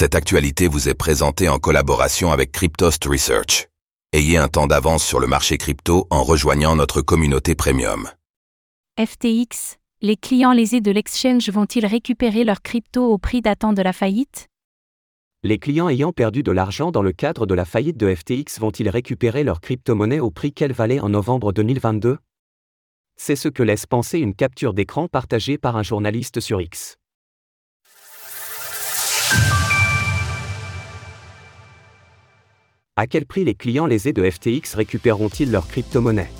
Cette actualité vous est présentée en collaboration avec Cryptost Research. Ayez un temps d'avance sur le marché crypto en rejoignant notre communauté premium. FTX, les clients lésés de l'exchange vont-ils récupérer leurs crypto au prix datant de la faillite? Les clients ayant perdu de l'argent dans le cadre de la faillite de FTX vont-ils récupérer leur crypto-monnaie au prix qu'elle valait en novembre 2022 C'est ce que laisse penser une capture d'écran partagée par un journaliste sur X. À quel prix les clients lésés de FTX récupéreront-ils leur crypto-monnaie?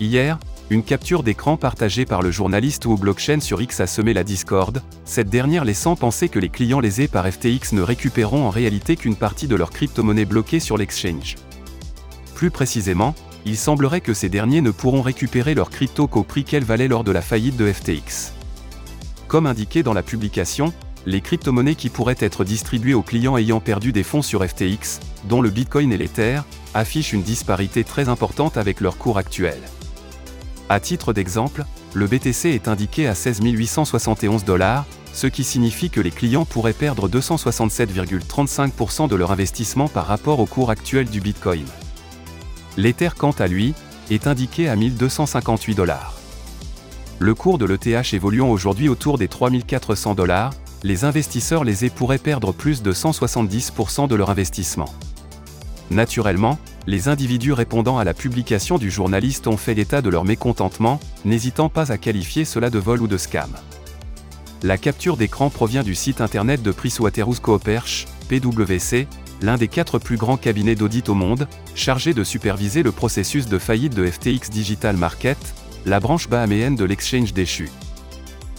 Hier, une capture d'écran partagée par le journaliste ou blockchain sur X a semé la discorde, cette dernière laissant penser que les clients lésés par FTX ne récupéreront en réalité qu'une partie de leur crypto-monnaie bloquée sur l'exchange. Plus précisément, il semblerait que ces derniers ne pourront récupérer leur crypto qu'au prix qu'elle valait lors de la faillite de FTX. Comme indiqué dans la publication, les crypto-monnaies qui pourraient être distribuées aux clients ayant perdu des fonds sur FTX, dont le Bitcoin et l'Ether, affichent une disparité très importante avec leur cours actuel. À titre d'exemple, le BTC est indiqué à 16 871 dollars, ce qui signifie que les clients pourraient perdre 267,35% de leur investissement par rapport au cours actuel du Bitcoin. L'Ether quant à lui, est indiqué à 1258 dollars. Le cours de l'ETH évoluant aujourd'hui autour des 3400 dollars, les investisseurs lésés pourraient perdre plus de 170% de leur investissement. Naturellement, les individus répondant à la publication du journaliste ont fait l'état de leur mécontentement, n'hésitant pas à qualifier cela de vol ou de scam. La capture d'écran provient du site internet de PricewaterhouseCoopers, PwC, l'un des quatre plus grands cabinets d'audit au monde, chargé de superviser le processus de faillite de FTX Digital Market, la branche bahaméenne de l'exchange déchu.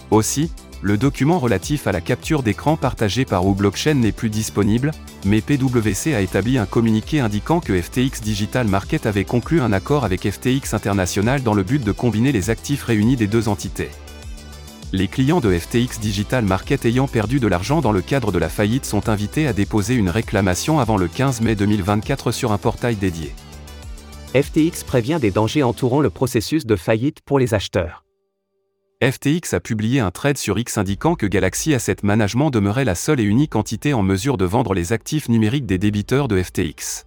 Aussi, le document relatif à la capture d'écran partagé par Blockchain n'est plus disponible, mais PwC a établi un communiqué indiquant que FTX Digital Market avait conclu un accord avec FTX International dans le but de combiner les actifs réunis des deux entités. Les clients de FTX Digital Market ayant perdu de l'argent dans le cadre de la faillite sont invités à déposer une réclamation avant le 15 mai 2024 sur un portail dédié. FTX prévient des dangers entourant le processus de faillite pour les acheteurs. FTX a publié un trade sur X indiquant que Galaxy Asset Management demeurait la seule et unique entité en mesure de vendre les actifs numériques des débiteurs de FTX.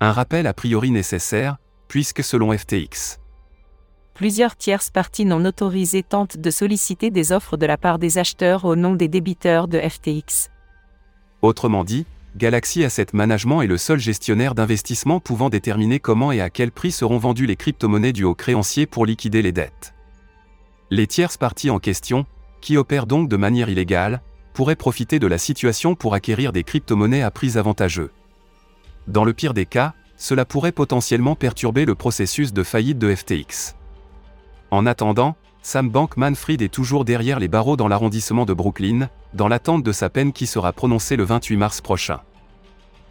Un rappel a priori nécessaire, puisque selon FTX, Plusieurs tierces parties non autorisées tentent de solliciter des offres de la part des acheteurs au nom des débiteurs de FTX. Autrement dit, Galaxy Asset Management est le seul gestionnaire d'investissement pouvant déterminer comment et à quel prix seront vendues les crypto-monnaies dues aux créanciers pour liquider les dettes. Les tierces parties en question, qui opèrent donc de manière illégale, pourraient profiter de la situation pour acquérir des crypto-monnaies à prix avantageux. Dans le pire des cas, cela pourrait potentiellement perturber le processus de faillite de FTX. En attendant, Sam Bankman-Fried est toujours derrière les barreaux dans l'arrondissement de Brooklyn, dans l'attente de sa peine qui sera prononcée le 28 mars prochain.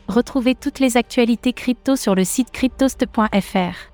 Retrouvez toutes les actualités crypto sur le site cryptost.fr.